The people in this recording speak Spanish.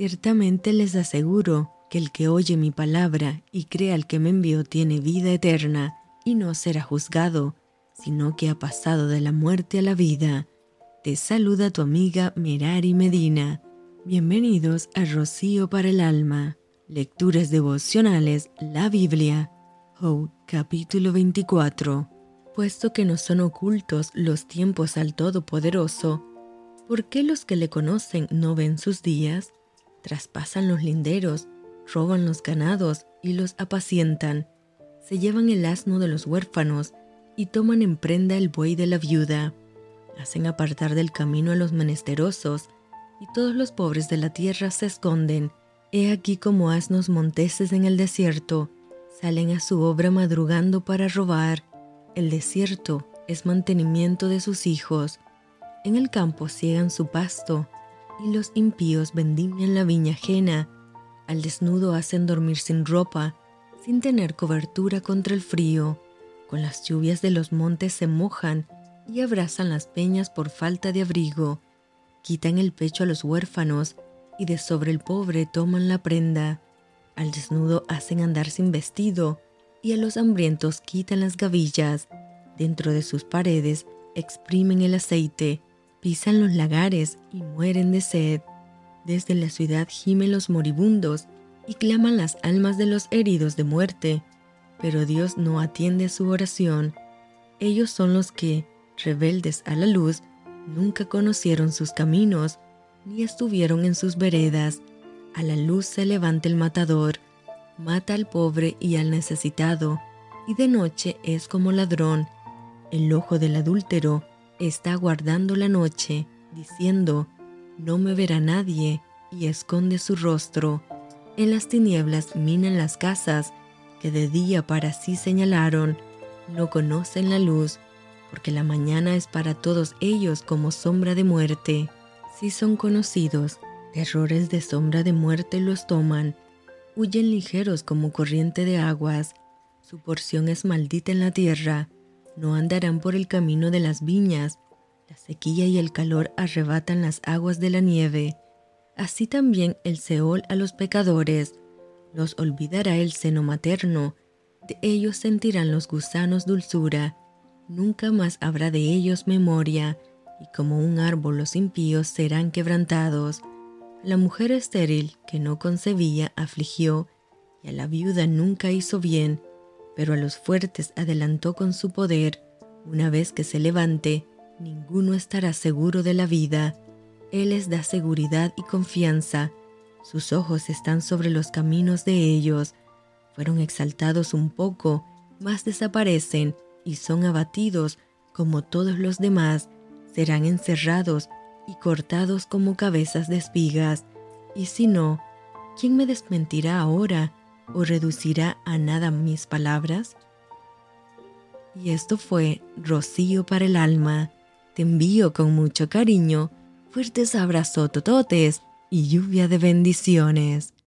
Ciertamente les aseguro que el que oye mi palabra y cree al que me envió tiene vida eterna y no será juzgado, sino que ha pasado de la muerte a la vida. Te saluda tu amiga Merari Medina. Bienvenidos a Rocío para el Alma. Lecturas devocionales, la Biblia. Job, capítulo 24. Puesto que no son ocultos los tiempos al Todopoderoso, ¿por qué los que le conocen no ven sus días? Traspasan los linderos, roban los ganados y los apacientan. Se llevan el asno de los huérfanos y toman en prenda el buey de la viuda. Hacen apartar del camino a los menesterosos y todos los pobres de la tierra se esconden. He aquí como asnos monteses en el desierto, salen a su obra madrugando para robar. El desierto es mantenimiento de sus hijos. En el campo ciegan su pasto y los impíos vendimian la viña ajena. Al desnudo hacen dormir sin ropa, sin tener cobertura contra el frío. Con las lluvias de los montes se mojan y abrazan las peñas por falta de abrigo. Quitan el pecho a los huérfanos y de sobre el pobre toman la prenda. Al desnudo hacen andar sin vestido y a los hambrientos quitan las gavillas. Dentro de sus paredes exprimen el aceite pisan los lagares y mueren de sed. Desde la ciudad gimen los moribundos y claman las almas de los heridos de muerte, pero Dios no atiende su oración. Ellos son los que, rebeldes a la luz, nunca conocieron sus caminos, ni estuvieron en sus veredas. A la luz se levanta el matador, mata al pobre y al necesitado, y de noche es como ladrón. El ojo del adúltero está guardando la noche, diciendo, no me verá nadie, y esconde su rostro. En las tinieblas minan las casas, que de día para sí señalaron, no conocen la luz, porque la mañana es para todos ellos como sombra de muerte. Si son conocidos, terrores de sombra de muerte los toman, huyen ligeros como corriente de aguas, su porción es maldita en la tierra, no andarán por el camino de las viñas, la sequía y el calor arrebatan las aguas de la nieve, así también el Seol a los pecadores, los olvidará el seno materno, de ellos sentirán los gusanos dulzura, nunca más habrá de ellos memoria, y como un árbol los impíos serán quebrantados. La mujer estéril que no concebía afligió, y a la viuda nunca hizo bien, pero a los fuertes adelantó con su poder. Una vez que se levante, ninguno estará seguro de la vida. Él les da seguridad y confianza. Sus ojos están sobre los caminos de ellos. Fueron exaltados un poco, mas desaparecen y son abatidos como todos los demás. Serán encerrados y cortados como cabezas de espigas. Y si no, ¿quién me desmentirá ahora? O reducirá a nada mis palabras? Y esto fue Rocío para el alma. Te envío con mucho cariño, fuertes abrazos tototes y lluvia de bendiciones.